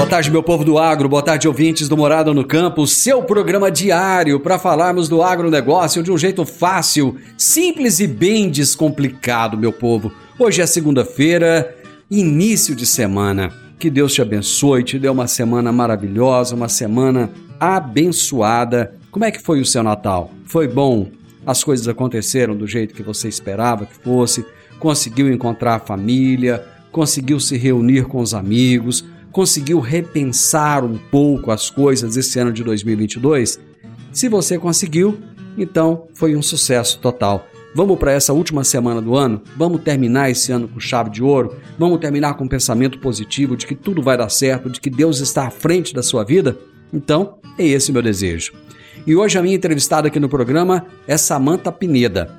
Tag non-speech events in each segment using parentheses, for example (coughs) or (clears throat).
Boa tarde, meu povo do agro, boa tarde, ouvintes do Morada no Campo, seu programa diário para falarmos do agronegócio de um jeito fácil, simples e bem descomplicado, meu povo. Hoje é segunda-feira, início de semana. Que Deus te abençoe, te dê uma semana maravilhosa, uma semana abençoada. Como é que foi o seu Natal? Foi bom? As coisas aconteceram do jeito que você esperava que fosse? Conseguiu encontrar a família? Conseguiu se reunir com os amigos? Conseguiu repensar um pouco as coisas esse ano de 2022? Se você conseguiu, então foi um sucesso total. Vamos para essa última semana do ano? Vamos terminar esse ano com chave de ouro? Vamos terminar com um pensamento positivo de que tudo vai dar certo, de que Deus está à frente da sua vida? Então, é esse meu desejo. E hoje a minha entrevistada aqui no programa é Samanta Pineda.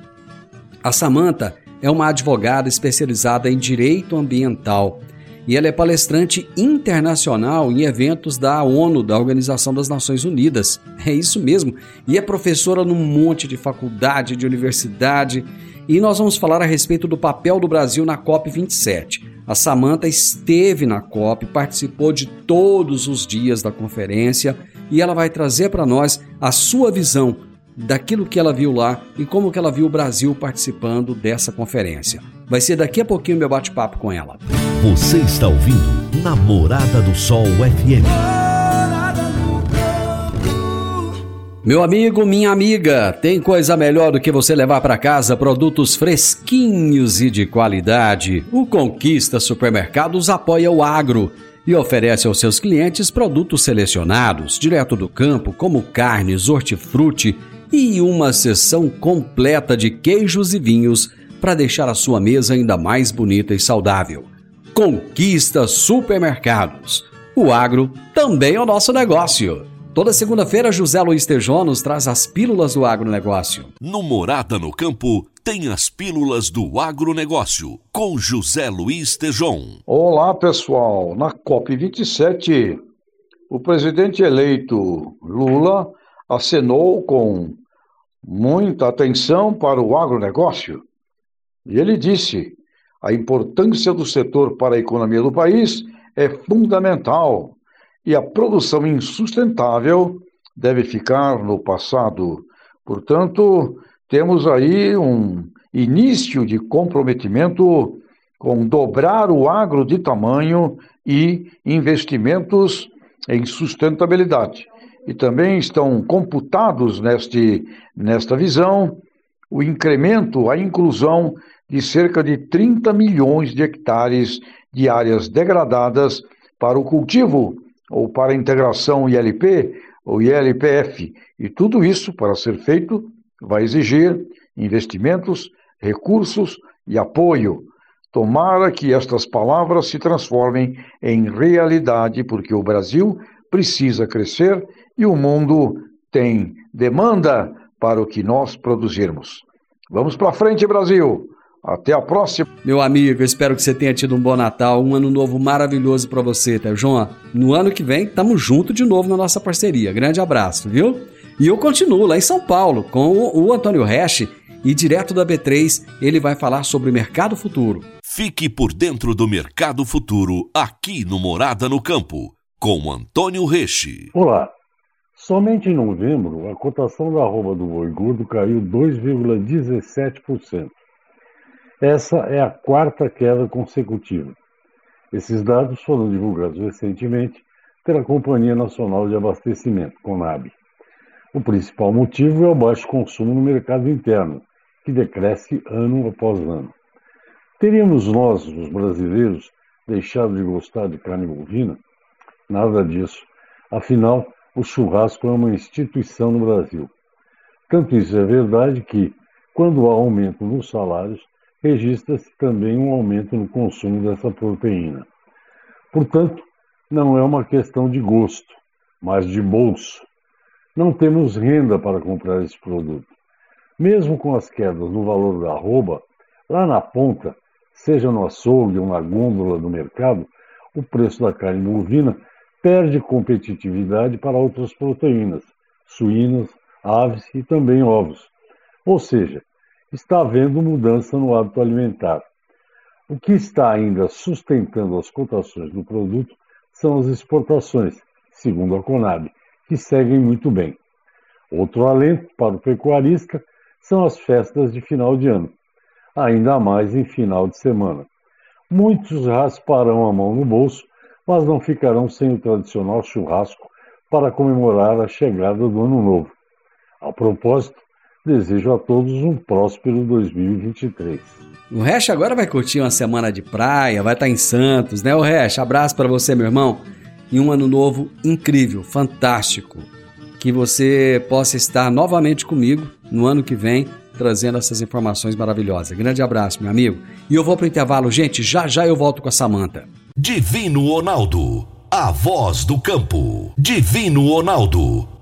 A Samanta é uma advogada especializada em direito ambiental e ela é palestrante internacional em eventos da ONU, da Organização das Nações Unidas. É isso mesmo. E é professora num monte de faculdade, de universidade. E nós vamos falar a respeito do papel do Brasil na COP27. A Samanta esteve na COP, participou de todos os dias da conferência e ela vai trazer para nós a sua visão daquilo que ela viu lá e como que ela viu o Brasil participando dessa conferência. Vai ser daqui a pouquinho meu bate-papo com ela. Você está ouvindo Namorada do Sol FM. Meu amigo, minha amiga, tem coisa melhor do que você levar para casa produtos fresquinhos e de qualidade. O Conquista Supermercados apoia o agro e oferece aos seus clientes produtos selecionados, direto do campo, como carnes, hortifruti e uma seção completa de queijos e vinhos para deixar a sua mesa ainda mais bonita e saudável. Conquista Supermercados. O agro também é o nosso negócio. Toda segunda-feira, José Luiz Tejon nos traz as pílulas do agronegócio. No Morada no Campo, tem as pílulas do agronegócio, com José Luiz Tejon. Olá, pessoal. Na COP27, o presidente eleito Lula acenou com muita atenção para o agronegócio. E ele disse a importância do setor para a economia do país é fundamental e a produção insustentável deve ficar no passado. Portanto, temos aí um início de comprometimento com dobrar o agro de tamanho e investimentos em sustentabilidade. E também estão computados neste, nesta visão o incremento, a inclusão de cerca de 30 milhões de hectares de áreas degradadas para o cultivo ou para a integração ILP ou ILPF. E tudo isso, para ser feito, vai exigir investimentos, recursos e apoio. Tomara que estas palavras se transformem em realidade, porque o Brasil precisa crescer e o mundo tem demanda para o que nós produzirmos. Vamos para frente, Brasil! Até a próxima. Meu amigo, espero que você tenha tido um bom Natal, um ano novo maravilhoso para você, tá, João? No ano que vem, tamo junto de novo na nossa parceria. Grande abraço, viu? E eu continuo lá em São Paulo com o Antônio Resch e direto da B3 ele vai falar sobre mercado futuro. Fique por dentro do mercado futuro aqui no Morada no Campo com Antônio Resch. Olá. Somente em novembro, a cotação da arroba do boi gordo caiu 2,17%. Essa é a quarta queda consecutiva. Esses dados foram divulgados recentemente pela Companhia Nacional de Abastecimento, CONAB. O principal motivo é o baixo consumo no mercado interno, que decresce ano após ano. Teríamos nós, os brasileiros, deixado de gostar de carne bovina? Nada disso. Afinal, o churrasco é uma instituição no Brasil. Tanto isso é verdade que, quando há aumento nos salários, registra-se também um aumento no consumo dessa proteína. Portanto, não é uma questão de gosto, mas de bolso. Não temos renda para comprar esse produto. Mesmo com as quedas no valor da arroba, lá na ponta, seja no açougue ou na gôndola do mercado, o preço da carne bovina perde competitividade para outras proteínas, suínas, aves e também ovos. Ou seja, está havendo mudança no hábito alimentar. O que está ainda sustentando as cotações do produto são as exportações, segundo a Conab, que seguem muito bem. Outro alento para o pecuarista são as festas de final de ano, ainda mais em final de semana. Muitos rasparão a mão no bolso, mas não ficarão sem o tradicional churrasco para comemorar a chegada do Ano Novo. A propósito, desejo a todos um próspero 2023. O Resch agora vai curtir uma semana de praia, vai estar em Santos, né, o Resch? Abraço para você, meu irmão. E um ano novo incrível, fantástico. Que você possa estar novamente comigo no ano que vem, trazendo essas informações maravilhosas. Grande abraço, meu amigo. E eu vou para o intervalo, gente. Já já eu volto com a Samanta. Divino Ronaldo, a voz do campo. Divino Ronaldo,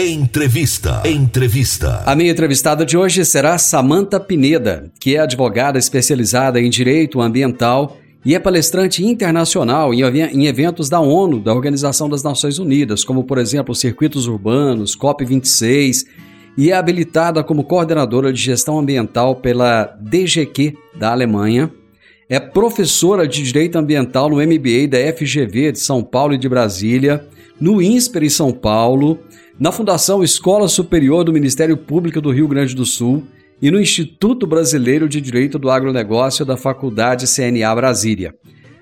Entrevista. Entrevista. A minha entrevistada de hoje será Samanta Pineda, que é advogada especializada em direito ambiental e é palestrante internacional em eventos da ONU, da Organização das Nações Unidas, como por exemplo Circuitos Urbanos, COP26, e é habilitada como coordenadora de gestão ambiental pela DGQ da Alemanha. É professora de Direito Ambiental no MBA da FGV de São Paulo e de Brasília, no INSPER em São Paulo na Fundação Escola Superior do Ministério Público do Rio Grande do Sul e no Instituto Brasileiro de Direito do Agronegócio da Faculdade CNA Brasília.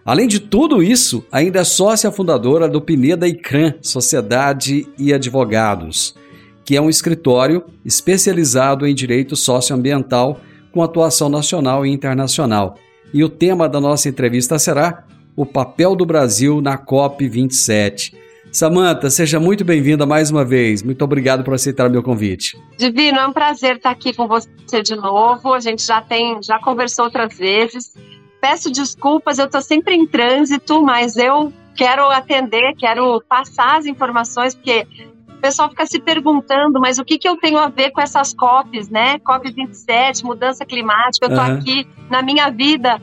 Além de tudo isso, ainda é sócia fundadora do Pineda ICRAN, Sociedade e Advogados, que é um escritório especializado em direito socioambiental com atuação nacional e internacional. E o tema da nossa entrevista será o papel do Brasil na COP 27. Samanta, seja muito bem-vinda mais uma vez. Muito obrigado por aceitar o meu convite. Divino, é um prazer estar aqui com você de novo. A gente já tem, já conversou outras vezes. Peço desculpas, eu estou sempre em trânsito, mas eu quero atender, quero passar as informações, porque o pessoal fica se perguntando, mas o que, que eu tenho a ver com essas COPs, né? COP 27, mudança climática, eu estou uhum. aqui na minha vida.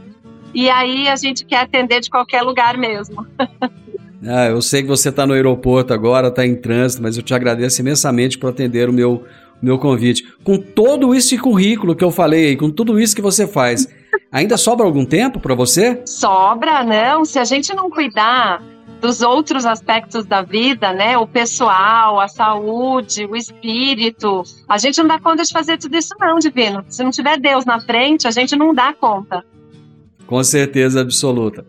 E aí a gente quer atender de qualquer lugar mesmo. (laughs) Ah, eu sei que você está no aeroporto agora, está em trânsito, mas eu te agradeço imensamente por atender o meu, meu convite. Com todo esse currículo que eu falei, com tudo isso que você faz, (laughs) ainda sobra algum tempo para você? Sobra, não. Se a gente não cuidar dos outros aspectos da vida, né? O pessoal, a saúde, o espírito. A gente não dá conta de fazer tudo isso, não, Divino. Se não tiver Deus na frente, a gente não dá conta. Com certeza absoluta.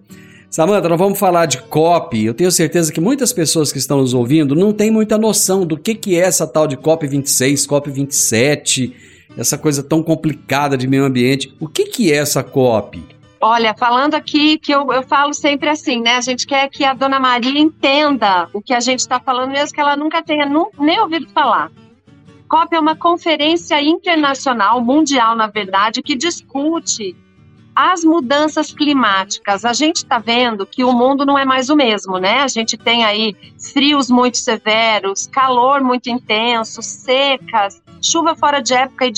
Samanta, nós vamos falar de COP. Eu tenho certeza que muitas pessoas que estão nos ouvindo não têm muita noção do que, que é essa tal de COP 26, COP 27, essa coisa tão complicada de meio ambiente. O que, que é essa COP? Olha, falando aqui, que eu, eu falo sempre assim, né? A gente quer que a dona Maria entenda o que a gente está falando, mesmo que ela nunca tenha nem ouvido falar. COP é uma conferência internacional, mundial, na verdade, que discute as mudanças climáticas. A gente está vendo que o mundo não é mais o mesmo, né? A gente tem aí frios muito severos, calor muito intenso, secas, chuva fora de época e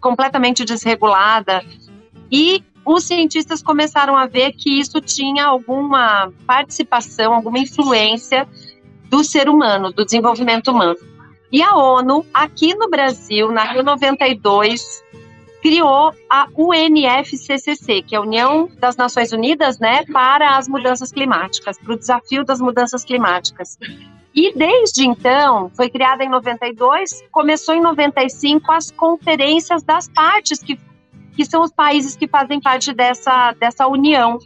completamente desregulada. E os cientistas começaram a ver que isso tinha alguma participação, alguma influência do ser humano, do desenvolvimento humano. E a ONU, aqui no Brasil, na Rio 92, criou a UNFCCC, que é a União das Nações Unidas, né, para as mudanças climáticas, para o desafio das mudanças climáticas. E desde então, foi criada em 92, começou em 95 as conferências das partes, que, que são os países que fazem parte dessa, dessa união.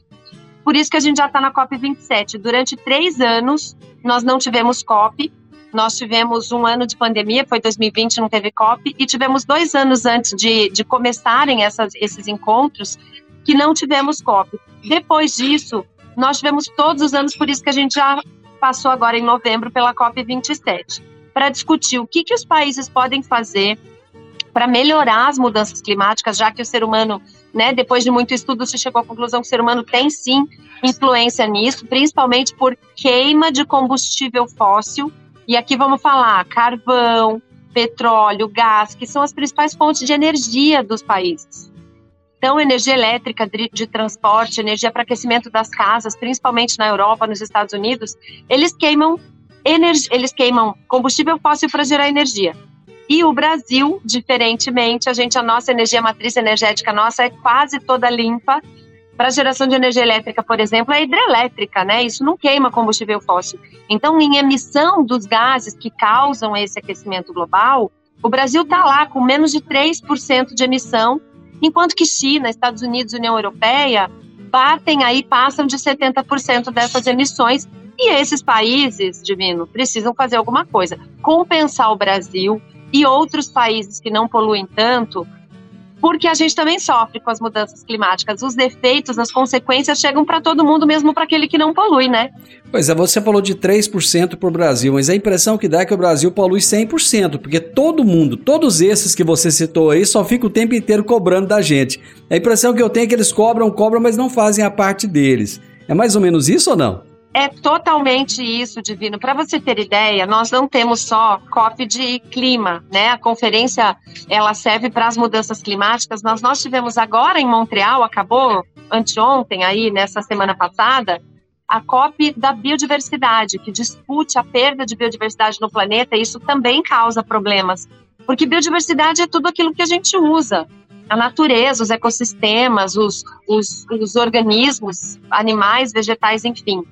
Por isso que a gente já está na COP27. Durante três anos, nós não tivemos COP, nós tivemos um ano de pandemia, foi 2020, não teve COP, e tivemos dois anos antes de, de começarem essas, esses encontros que não tivemos COP. Depois disso, nós tivemos todos os anos, por isso que a gente já passou agora em novembro pela COP 27, para discutir o que, que os países podem fazer para melhorar as mudanças climáticas, já que o ser humano, né, depois de muito estudo, se chegou à conclusão que o ser humano tem sim influência nisso, principalmente por queima de combustível fóssil e aqui vamos falar carvão, petróleo, gás, que são as principais fontes de energia dos países. Então, energia elétrica de, transporte, energia para aquecimento das casas, principalmente na Europa, nos Estados Unidos, eles queimam eles queimam combustível fóssil para gerar energia. E o Brasil, diferentemente, a gente a nossa energia matriz energética nossa é quase toda limpa para geração de energia elétrica, por exemplo, é hidrelétrica, né? Isso não queima combustível fóssil. Então, em emissão dos gases que causam esse aquecimento global, o Brasil está lá com menos de 3% de emissão, enquanto que China, Estados Unidos União Europeia batem aí, passam de 70% dessas emissões. E esses países, Divino, precisam fazer alguma coisa. Compensar o Brasil e outros países que não poluem tanto porque a gente também sofre com as mudanças climáticas. Os defeitos, as consequências chegam para todo mundo, mesmo para aquele que não polui, né? Pois é, você falou de 3% para o Brasil, mas a impressão que dá é que o Brasil polui 100%, porque todo mundo, todos esses que você citou aí, só fica o tempo inteiro cobrando da gente. A impressão que eu tenho é que eles cobram, cobram, mas não fazem a parte deles. É mais ou menos isso ou não? É totalmente isso, Divino. Para você ter ideia, nós não temos só COP de clima, né? A conferência ela serve para as mudanças climáticas. Nós, nós tivemos agora em Montreal, acabou anteontem aí, nessa semana passada, a COP da biodiversidade, que discute a perda de biodiversidade no planeta, e isso também causa problemas. Porque biodiversidade é tudo aquilo que a gente usa. A natureza, os ecossistemas, os, os, os organismos, animais, vegetais, enfim.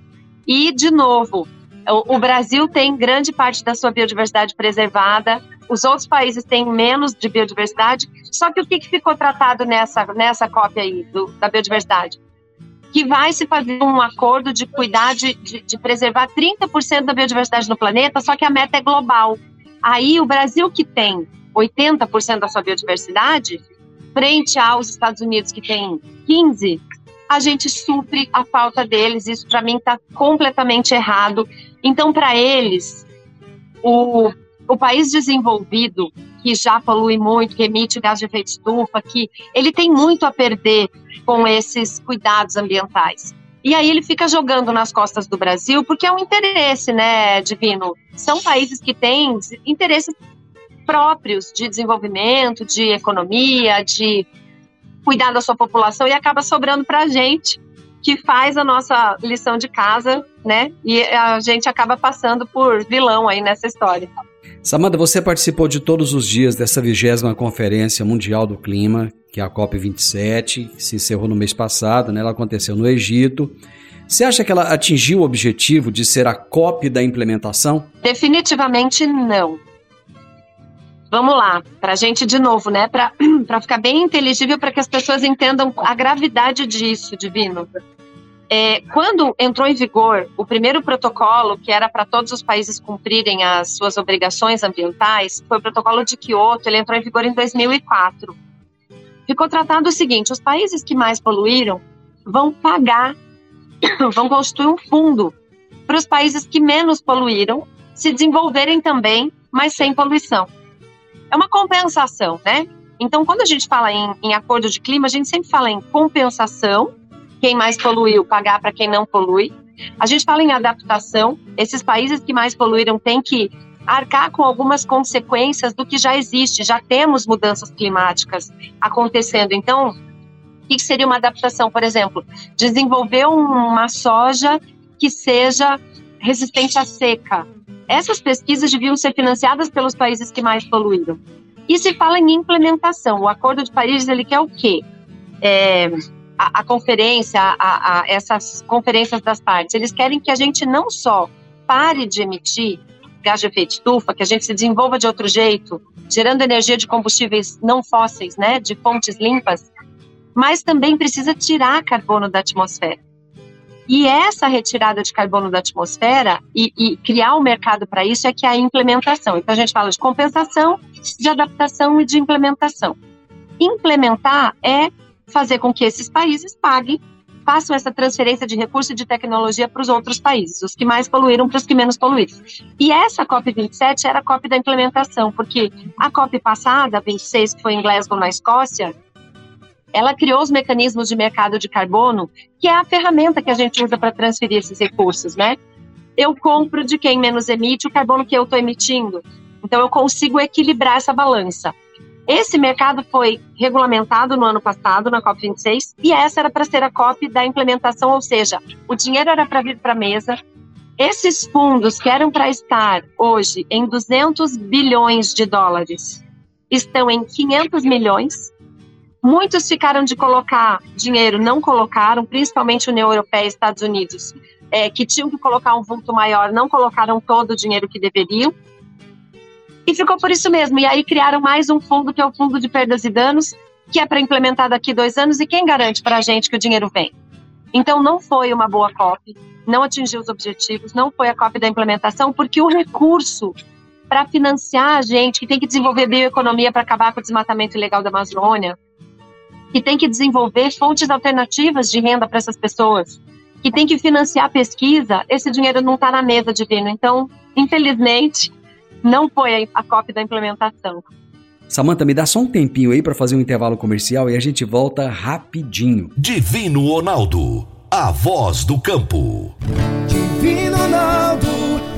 E, de novo, o, Brasil tem grande parte da sua biodiversidade preservada, os outros países têm menos de biodiversidade, só que o que, ficou tratado nessa, nessa cópia aí do, da biodiversidade? Que vai se fazer um acordo de cuidar de, de, de preservar 30% da biodiversidade no planeta, só que a meta é global. Aí o Brasil que tem 80% da sua biodiversidade, frente aos Estados Unidos que tem 15, a gente supre a falta deles. Isso para mim está completamente errado. Então, para eles, o, o país desenvolvido que já polui muito, que emite gás de efeito estufa, que ele tem muito a perder com esses cuidados ambientais. E aí ele fica jogando nas costas do Brasil, porque é um interesse, né, Divino? São países que têm interesses próprios de desenvolvimento, de economia, de cuidar da sua população e acaba sobrando para a gente que faz a nossa lição de casa, né? E a gente acaba passando por vilão aí nessa história. Samanta, você participou de todos os dias dessa vigésima Conferência Mundial do Clima, que é a COP27, que se encerrou no mês passado, né? Ela aconteceu no Egito. Você acha que ela atingiu o objetivo de ser a COP da implementação? Definitivamente não. Vamos lá, para a gente de novo, né? Para (clears throat) ficar bem inteligível, para que as pessoas entendam a gravidade disso, Divino. É, quando entrou em vigor o primeiro protocolo, que era para todos os países cumprirem as suas obrigações ambientais, foi o protocolo de Kyoto, ele entrou em vigor em 2004. Ficou tratado o seguinte: os países que mais poluíram vão pagar, (clears throat) vão constituir um fundo para os países que menos poluíram se desenvolverem também, mas sem poluição. É uma compensação, né? Então, quando a gente fala em, em acordo de clima, a gente sempre fala em compensação, quem mais poluiu pagar para quem não polui. A gente fala em adaptação, esses países que mais poluíram têm que arcar com algumas consequências do que já existe, já temos mudanças climáticas acontecendo. Então, o que seria uma adaptação? Por exemplo, desenvolver uma soja que seja resistente à seca. Essas pesquisas deviam ser financiadas pelos países que mais poluíram. E se fala em implementação. O Acordo de Paris ele quer o quê? É, a, a, conferência, a, a, essas conferências das partes, eles querem que a gente não só pare de emitir gás de efeito estufa, que a gente se desenvolva de outro jeito, gerando energia de combustíveis não fósseis, né, de fontes limpas, mas também precisa tirar carbono da atmosfera. E essa retirada de carbono da atmosfera e, e criar um mercado para isso é que é a implementação. Então a gente fala de compensação, de adaptação e de implementação. Implementar é fazer com que esses países paguem façam essa transferência de recurso e de tecnologia para os outros países, os que mais poluíram para os que menos poluíram. E essa COP27 era a COP da implementação, porque a COP passada, 26, que foi em Glasgow, na Escócia, ela criou os mecanismos de mercado de carbono, que é a ferramenta que a gente usa para transferir esses recursos, né? Eu compro de quem menos emite o carbono que eu estou emitindo. Então eu consigo equilibrar essa balança. Esse mercado foi regulamentado no ano passado, na COP26, e essa era para ser a COP da implementação, ou seja, o dinheiro era para vir para a mesa. Esses fundos que eram para estar hoje em 200 bilhões de dólares estão em 500 milhões. Muitos ficaram de colocar dinheiro, não colocaram, principalmente União Europeia e Estados Unidos, é, que tinham que colocar um vulto maior, não colocaram todo o dinheiro que deveriam. E ficou por isso mesmo. E aí criaram mais um fundo, que é o Fundo de Perdas e Danos, que é para implementar daqui dois anos. E quem garante para a gente que o dinheiro vem? Então, não foi uma boa COP, não atingiu os objetivos, não foi a COP da implementação, porque o recurso para financiar a gente, que tem que desenvolver bioeconomia para acabar com o desmatamento ilegal da Amazônia, que tem que desenvolver fontes alternativas de renda para essas pessoas, que tem que financiar pesquisa, esse dinheiro não está na mesa divino. Então, infelizmente, não foi a cópia da implementação. Samanta, me dá só um tempinho aí para fazer um intervalo comercial e a gente volta rapidinho. Divino Ronaldo, a voz do campo. Divino Ronaldo,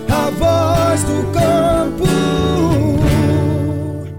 a voz do campo.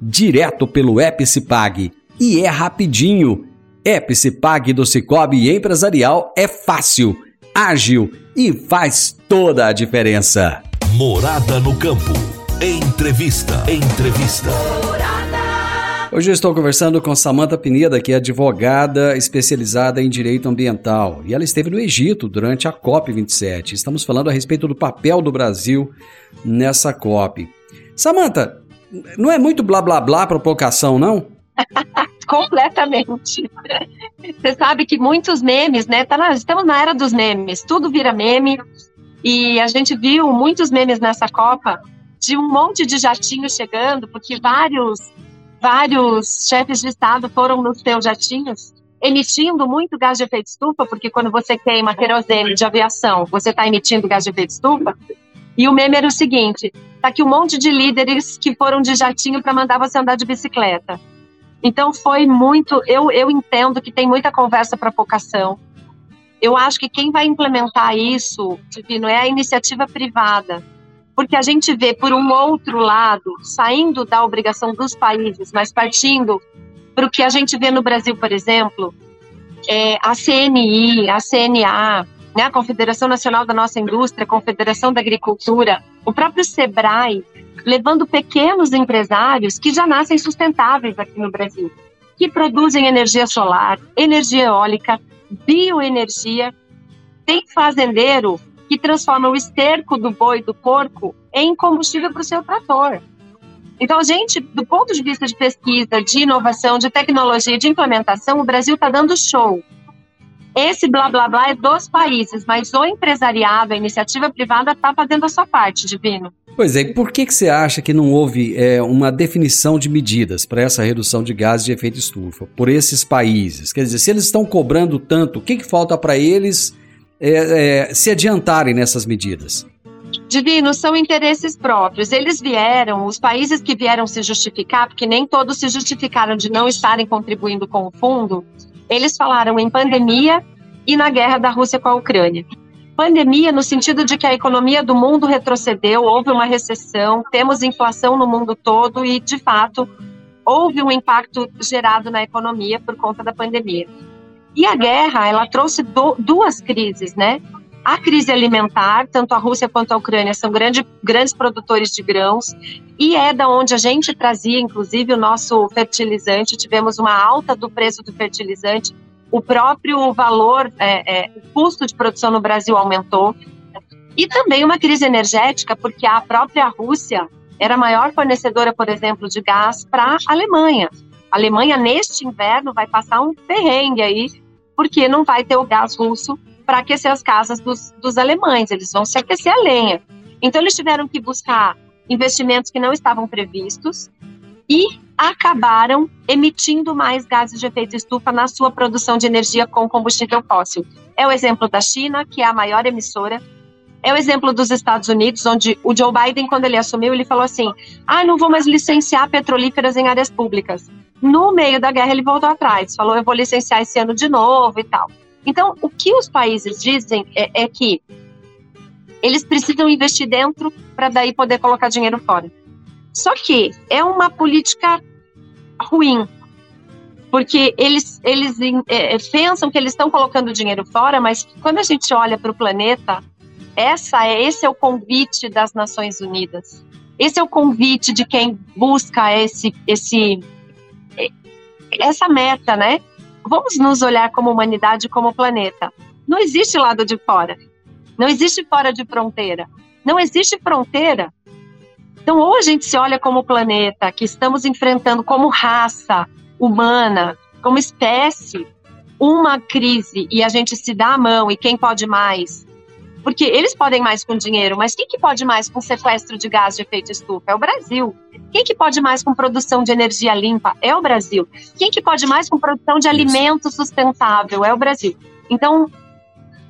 direto pelo app Cipag. E é rapidinho. App Cipag do Cicobi Empresarial é fácil ágil e faz toda a diferença. Morada no campo. Entrevista. Entrevista. Hoje eu estou conversando com Samantha Pineda, que é advogada especializada em direito ambiental. E ela esteve no Egito durante a COP27. Estamos falando a respeito do papel do Brasil nessa COP. Samantha, não é muito blá blá blá provocação, não? (laughs) completamente. Você sabe que muitos memes, né? Tá na, estamos na era dos memes, tudo vira meme. E a gente viu muitos memes nessa Copa de um monte de jatinhos chegando, porque vários, vários chefes de Estado foram nos seus jatinhos emitindo muito gás de efeito estufa, porque quando você queima querosene de aviação, você está emitindo gás de efeito estufa. E o meme era o seguinte: tá aqui um monte de líderes que foram de jatinho para mandar você andar de bicicleta. Então foi muito. Eu, eu entendo que tem muita conversa para vocação. Eu acho que quem vai implementar isso, Divino, é a iniciativa privada. Porque a gente vê, por um outro lado, saindo da obrigação dos países, mas partindo para o que a gente vê no Brasil, por exemplo, é, a CNI, a CNA, né, a Confederação Nacional da Nossa Indústria, a Confederação da Agricultura, o próprio SEBRAE, levando pequenos empresários que já nascem sustentáveis aqui no Brasil, que produzem energia solar, energia eólica, bioenergia. Tem fazendeiro que transforma o esterco do boi, do porco, em combustível para o seu trator. Então, gente, do ponto de vista de pesquisa, de inovação, de tecnologia, de implementação, o Brasil está dando show. Esse blá blá blá é dos países, mas o empresariado, a iniciativa privada está fazendo a sua parte, Divino. Pois é, e por que, que você acha que não houve é, uma definição de medidas para essa redução de gases de efeito estufa por esses países? Quer dizer, se eles estão cobrando tanto, o que, que falta para eles é, é, se adiantarem nessas medidas? Divino, são interesses próprios. Eles vieram, os países que vieram se justificar, porque nem todos se justificaram de não estarem contribuindo com o fundo, eles falaram em pandemia e na guerra da Rússia com a Ucrânia. Pandemia no sentido de que a economia do mundo retrocedeu, houve uma recessão, temos inflação no mundo todo e, de fato, houve um impacto gerado na economia por conta da pandemia. E a guerra, ela trouxe do, duas crises, né? A crise alimentar, tanto a Rússia quanto a Ucrânia são grande, grandes produtores de grãos, e é da onde a gente trazia, inclusive, o nosso fertilizante. Tivemos uma alta do preço do fertilizante o próprio valor, é, é, o custo de produção no Brasil aumentou. E também uma crise energética, porque a própria Rússia era a maior fornecedora, por exemplo, de gás para a Alemanha. A Alemanha, neste inverno, vai passar um perrengue aí, porque não vai ter o gás russo para aquecer as casas dos, dos alemães, eles vão se aquecer a lenha. Então, eles tiveram que buscar investimentos que não estavam previstos e acabaram emitindo mais gases de efeito estufa na sua produção de energia com combustível fóssil. É o exemplo da China, que é a maior emissora. É o exemplo dos Estados Unidos, onde o Joe Biden, quando ele assumiu, ele falou assim: ah, não vou mais licenciar petrolíferas em áreas públicas. No meio da guerra, ele voltou atrás, falou: eu vou licenciar esse ano de novo e tal. Então, o que os países dizem é, é que eles precisam investir dentro para daí poder colocar dinheiro fora. Só que é uma política ruim, porque eles, eles é, é, pensam que eles estão colocando dinheiro fora, mas quando a gente olha para o planeta, essa é, esse é o convite das Nações Unidas. Esse é o convite de quem busca esse, esse, essa meta, né? Vamos nos olhar como humanidade, como planeta. Não existe lado de fora. Não existe fora de fronteira. Não existe fronteira então, ou a gente se olha como planeta, que estamos enfrentando como raça humana, como espécie, uma crise e a gente se dá a mão e quem pode mais? Porque eles podem mais com dinheiro, mas quem que pode mais com sequestro de gás de efeito estufa? É o Brasil. Quem que pode mais com produção de energia limpa? É o Brasil. Quem que pode mais com produção de alimento sustentável? É o Brasil. Então,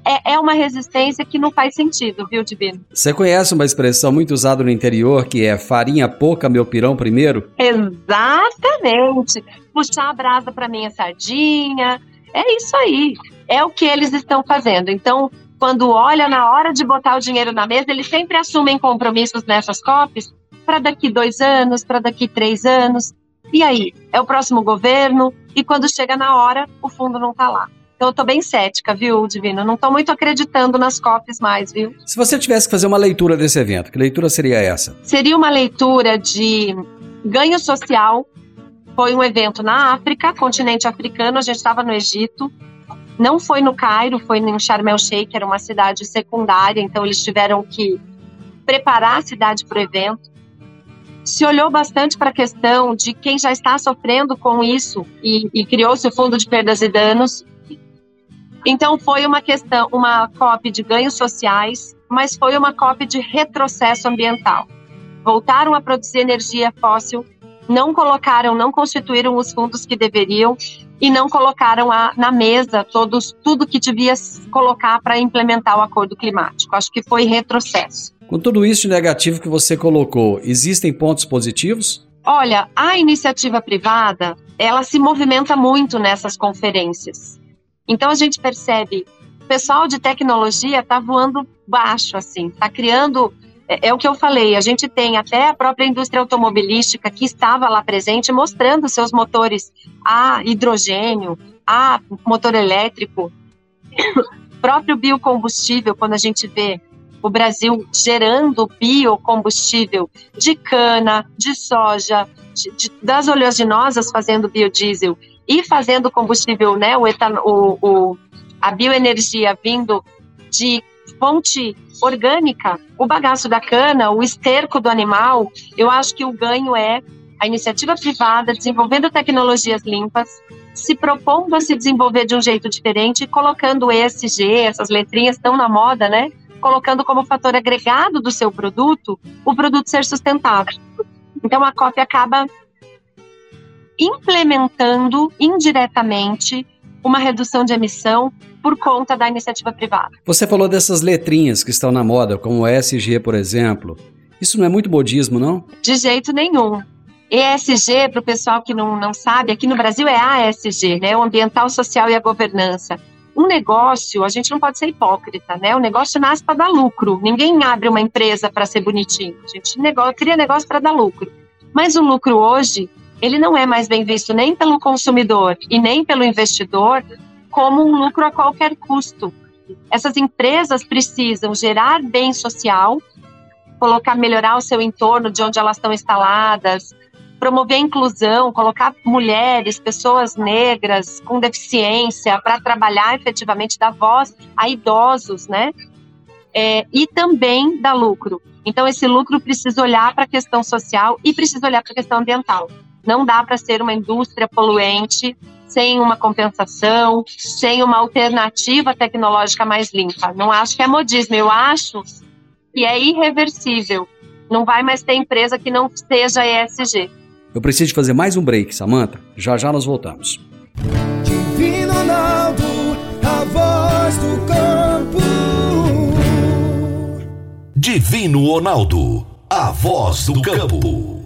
é, é uma resistência que não faz sentido, viu, Divino? Você conhece uma expressão muito usada no interior que é farinha pouca, meu pirão primeiro? Exatamente. Puxar a brasa para minha sardinha. É isso aí. É o que eles estão fazendo. Então, quando olha na hora de botar o dinheiro na mesa, eles sempre assumem compromissos nessas COPs para daqui dois anos, para daqui três anos. E aí? É o próximo governo, e quando chega na hora, o fundo não está lá. Então eu tô bem cética, viu, Divino? Não tô muito acreditando nas COPs mais, viu? Se você tivesse que fazer uma leitura desse evento, que leitura seria essa? Seria uma leitura de ganho social. Foi um evento na África, continente africano, a gente estava no Egito. Não foi no Cairo, foi em Sharm el Sheikh, era uma cidade secundária, então eles tiveram que preparar a cidade para o evento. Se olhou bastante para a questão de quem já está sofrendo com isso e, e criou-se o Fundo de Perdas e Danos então foi uma questão, uma COP de ganhos sociais, mas foi uma COP de retrocesso ambiental. Voltaram a produzir energia fóssil, não colocaram, não constituíram os fundos que deveriam e não colocaram a, na mesa todos, tudo que devia colocar para implementar o acordo climático. Acho que foi retrocesso. Com tudo isso de negativo que você colocou, existem pontos positivos? Olha, a iniciativa privada, ela se movimenta muito nessas conferências. Então a gente percebe, o pessoal de tecnologia está voando baixo, assim, está criando. É, é, o que eu falei, a gente tem até a própria indústria automobilística que estava lá presente mostrando seus motores a hidrogênio, a motor elétrico, (coughs) próprio biocombustível, quando a gente vê o Brasil gerando biocombustível de cana, de soja, de, de, das oleaginosas fazendo biodiesel e fazendo combustível, né, o, etan o, o, a bioenergia vindo de fonte orgânica, o bagaço da cana, o esterco do animal, eu acho que o ganho é a iniciativa privada desenvolvendo tecnologias limpas, se propondo a se desenvolver de um jeito diferente colocando ESG, essas letrinhas estão na moda, né? Colocando como fator agregado do seu produto o produto ser sustentável. Então a COP acaba implementando indiretamente uma redução de emissão por conta da iniciativa privada. Você falou dessas letrinhas que estão na moda, como ESG, por exemplo. Isso não é muito modismo, não? De jeito nenhum. ESG, para o pessoal que não, não sabe, aqui no Brasil é ASG, né? O ambiental, social e a governança. Um negócio, a gente não pode ser hipócrita, né? O negócio nasce para dar lucro. Ninguém abre uma empresa para ser bonitinho. A gente negócio, cria negócio para dar lucro. Mas o lucro hoje, ele não é mais bem visto nem pelo consumidor e nem pelo investidor como um lucro a qualquer custo. Essas empresas precisam gerar bem social, colocar, melhorar o seu entorno de onde elas estão instaladas, promover a inclusão, colocar mulheres, pessoas negras com deficiência para trabalhar efetivamente, dar voz a idosos, né? É, e também dar lucro. Então, esse lucro precisa olhar para a questão social e precisa olhar para a questão ambiental. Não dá para ser uma indústria poluente sem uma compensação, sem uma alternativa tecnológica mais limpa. Não acho que é modismo, eu acho que é irreversível. Não vai mais ter empresa que não seja ESG. Eu preciso fazer mais um break, Samantha. Já já nós voltamos. Divino Ronaldo, a voz do campo. Divino Ronaldo, a voz do campo.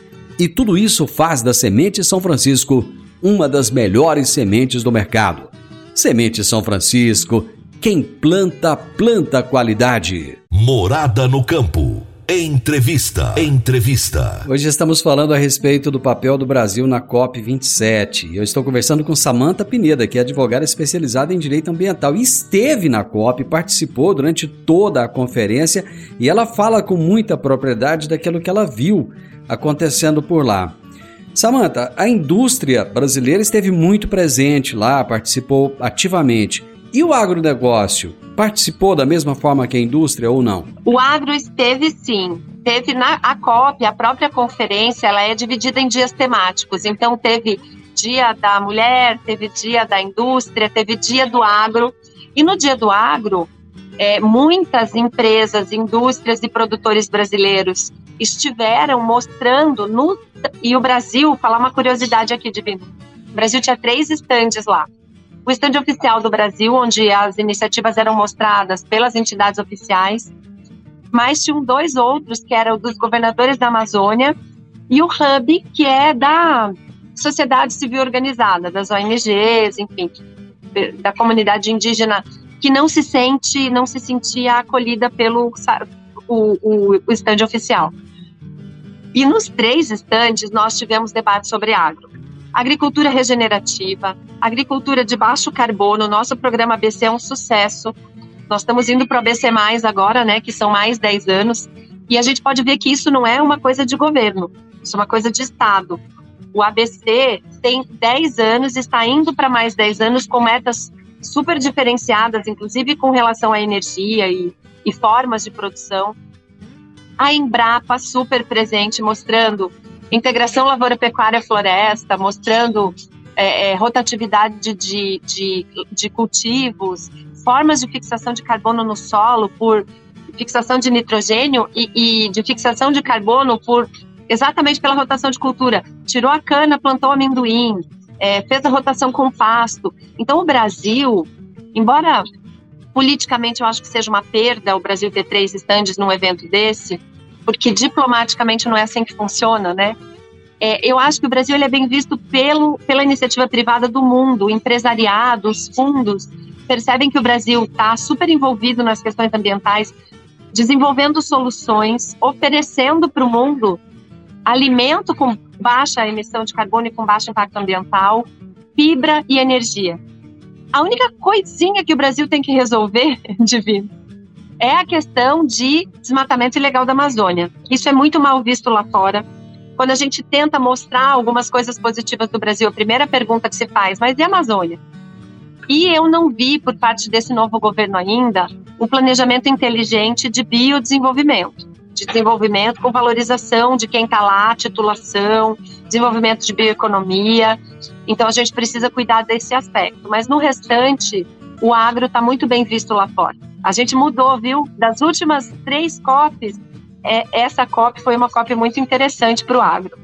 E tudo isso faz da Semente São Francisco uma das melhores sementes do mercado. Semente São Francisco, quem planta, planta qualidade. Morada no campo. Entrevista. Entrevista. Hoje estamos falando a respeito do papel do Brasil na COP 27. Eu estou conversando com Samanta Pineda, que é advogada especializada em direito ambiental esteve na COP, participou durante toda a conferência e ela fala com muita propriedade daquilo que ela viu acontecendo por lá. Samanta, a indústria brasileira esteve muito presente lá, participou ativamente. E o agronegócio participou da mesma forma que a indústria ou não? O agro esteve sim. Teve na a COP, a própria conferência, ela é dividida em dias temáticos. Então teve dia da mulher, teve dia da indústria, teve dia do agro. E no dia do agro, é, muitas empresas, indústrias e produtores brasileiros estiveram mostrando no e o Brasil, falar uma curiosidade aqui, Divino. O Brasil tinha três estandes lá o estande oficial do Brasil, onde as iniciativas eram mostradas pelas entidades oficiais, mas tinham dois outros, que eram dos governadores da Amazônia, e o Hub, que é da sociedade civil organizada, das ONGs, enfim, da comunidade indígena, que não se sente, não se sentia acolhida pelo o, o, o estande oficial. E nos três estandes nós tivemos debate sobre agro agricultura regenerativa, agricultura de baixo carbono. Nosso programa ABC é um sucesso. Nós estamos indo para o ABC Mais agora, né, que são mais 10 anos, e a gente pode ver que isso não é uma coisa de governo, isso é uma coisa de Estado. O ABC tem 10 anos, está indo para mais 10 anos com metas super diferenciadas, inclusive com relação à energia e, e formas de produção. A Embrapa super presente, mostrando integração lavoura-pecuária-floresta, mostrando é, é, rotatividade de, de, de, cultivos, formas de fixação de carbono no solo por fixação de nitrogênio e, e, de fixação de carbono por exatamente pela rotação de cultura. Tirou a cana, plantou amendoim, é, fez a rotação com pasto. Então o Brasil, embora politicamente eu acho que seja uma perda o Brasil ter três estandes num evento desse, porque diplomaticamente não é assim que funciona, né? É, eu acho que o Brasil ele é bem visto pelo, pela iniciativa privada do mundo, empresariados, fundos, percebem que o Brasil está super envolvido nas questões ambientais, desenvolvendo soluções, oferecendo para o mundo alimento com baixa emissão de carbono e com baixo impacto ambiental, fibra e energia. A única coisinha que o Brasil tem que resolver, (laughs) Divino, é a questão de desmatamento ilegal da Amazônia. Isso é muito mal visto lá fora. Quando a gente tenta mostrar algumas coisas positivas do Brasil, a primeira pergunta que se faz, mas e a Amazônia? E eu não vi, por parte desse novo governo ainda, um planejamento inteligente de biodesenvolvimento. De desenvolvimento com valorização de quem está lá, titulação, desenvolvimento de bioeconomia. Então a gente precisa cuidar desse aspecto. Mas no restante, o agro está muito bem visto lá fora. A gente mudou, viu? Das últimas três COPs, é, essa COP foi uma COP muito interessante para o agro.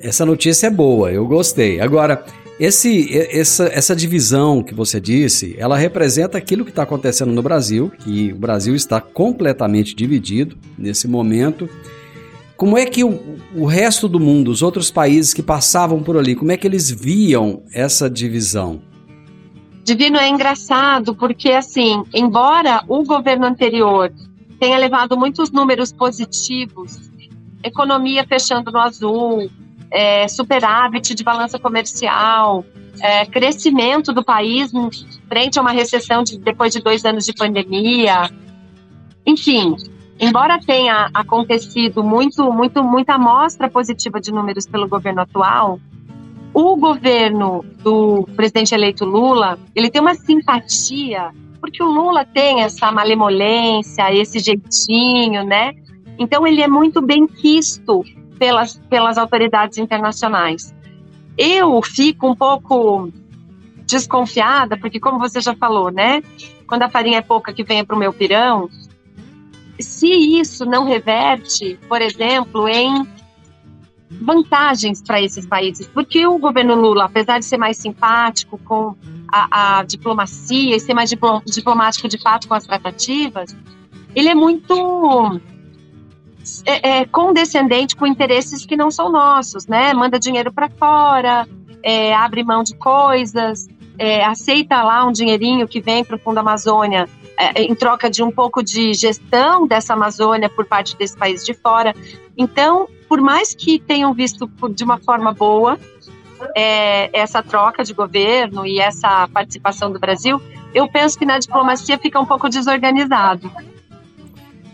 Essa notícia é boa, eu gostei. Agora, esse, essa, essa divisão que você disse, ela representa aquilo que está acontecendo no Brasil, que o Brasil está completamente dividido nesse momento. Como é que o, o resto do mundo, os outros países que passavam por ali, como é que eles viam essa divisão? Divino é engraçado porque, assim, embora o governo anterior tenha levado muitos números positivos, economia fechando no azul, é, superávit de balança comercial, é, crescimento do país frente a uma recessão de, depois de dois anos de pandemia. Enfim, embora tenha acontecido muito, muito, muita amostra positiva de números pelo governo atual, o governo do presidente eleito Lula, ele tem uma simpatia, porque o Lula tem essa malemolência, esse jeitinho, né? Então ele é muito bem quisto pelas, pelas autoridades internacionais. Eu fico um pouco desconfiada, porque como você já falou, né? Quando a farinha é pouca que venha para o meu pirão, se isso não reverte, por exemplo, em vantagens para esses países, porque o governo Lula, apesar de ser mais simpático com a, a diplomacia e ser mais diplomático de fato com as tratativas, ele é muito é, é, condescendente com interesses que não são nossos, né? Manda dinheiro para fora, é, abre mão de coisas, é, aceita lá um dinheirinho que vem para o Fundo Amazônia é, em troca de um pouco de gestão dessa Amazônia por parte desse país de fora. Então, por mais que tenham visto de uma forma boa é, essa troca de governo e essa participação do Brasil, eu penso que na diplomacia fica um pouco desorganizado.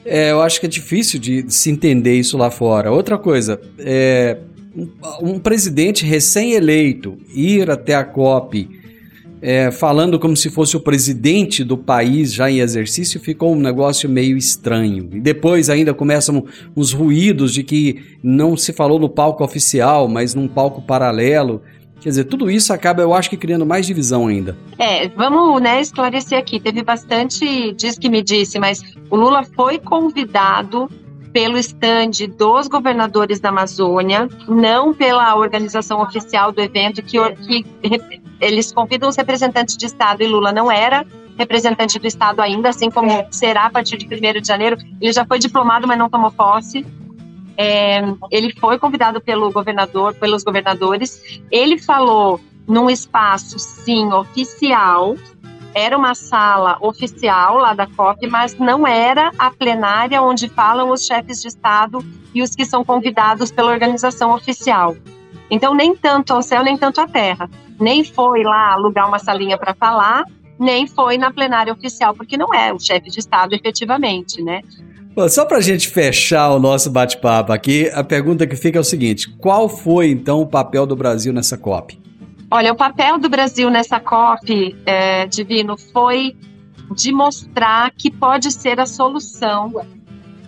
É, eu acho que é difícil de se entender isso lá fora. Outra coisa, é, um, um presidente recém-eleito ir até a COP é, falando como se fosse o presidente do país já em exercício, ficou um negócio meio estranho. E depois ainda começam uns ruídos de que não se falou no palco oficial, mas num palco paralelo. Quer dizer, tudo isso acaba, eu acho que criando mais divisão ainda. É, vamos né, esclarecer aqui. Teve bastante diz que me disse, mas o Lula foi convidado pelo estande dos governadores da Amazônia, não pela organização oficial do evento, que, que eles convidam os representantes de Estado e Lula não era representante do Estado ainda, assim como será a partir de 1 de janeiro. Ele já foi diplomado, mas não tomou posse. É, ele foi convidado pelo governador, pelos governadores. Ele falou num espaço, sim, oficial. Era uma sala oficial lá da COP, mas não era a plenária onde falam os chefes de Estado e os que são convidados pela organização oficial. Então, nem tanto ao céu, nem tanto à terra. Nem foi lá alugar uma salinha para falar, nem foi na plenária oficial, porque não é o chefe de Estado efetivamente, né? Bom, só para a gente fechar o nosso bate-papo aqui, a pergunta que fica é o seguinte: qual foi então o papel do Brasil nessa COP? Olha, o papel do Brasil nessa COP, é, Divino, foi de mostrar que pode ser a solução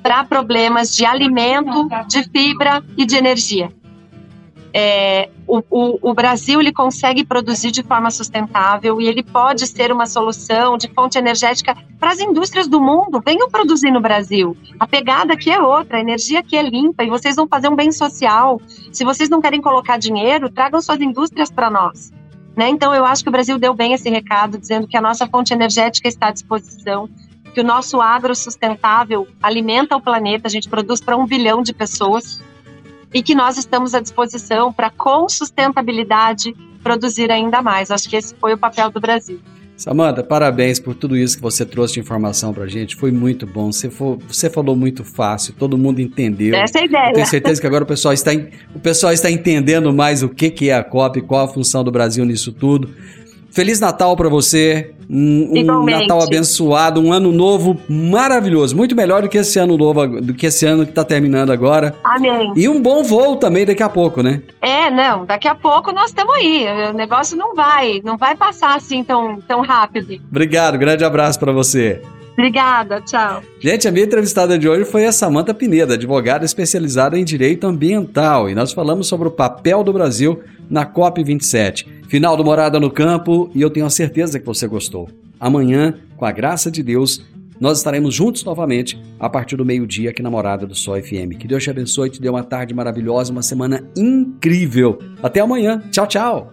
para problemas de alimento, de fibra e de energia é, o, o, o, Brasil ele consegue produzir de forma sustentável e ele pode ser uma solução de fonte energética para as indústrias do mundo. Venham produzir no Brasil. A pegada aqui é outra, a energia aqui é limpa e vocês vão fazer um bem social. Se vocês não querem colocar dinheiro, tragam suas indústrias para nós. Né? Então, eu acho que o Brasil deu bem esse recado, dizendo que a nossa fonte energética está à disposição, que o nosso agro sustentável alimenta o planeta, a gente produz para um bilhão de pessoas e que nós estamos à disposição para, com sustentabilidade, produzir ainda mais. Acho que esse foi o papel do Brasil. Samanta, parabéns por tudo isso que você trouxe de informação pra gente. Foi muito bom. Você, for, você falou muito fácil, todo mundo entendeu. Essa é a ideia. Eu tenho certeza que agora o pessoal está, o pessoal está entendendo mais o que, que é a COP, qual a função do Brasil nisso tudo. Feliz Natal para você. Um, um Natal abençoado, um ano novo maravilhoso, muito melhor do que esse ano novo, do que esse ano que tá terminando agora. Amém. E um bom voo também daqui a pouco, né? É, não, daqui a pouco nós estamos aí. O negócio não vai, não vai passar assim tão, tão rápido. Obrigado, grande abraço para você. Obrigada, tchau. Gente, a minha entrevistada de hoje foi a Samanta Pineda, advogada especializada em direito ambiental, e nós falamos sobre o papel do Brasil na COP27. Final do Morada no Campo, e eu tenho a certeza que você gostou. Amanhã, com a graça de Deus, nós estaremos juntos novamente a partir do meio-dia aqui na Morada do Sol FM. Que Deus te abençoe, te dê uma tarde maravilhosa, uma semana incrível. Até amanhã. Tchau, tchau.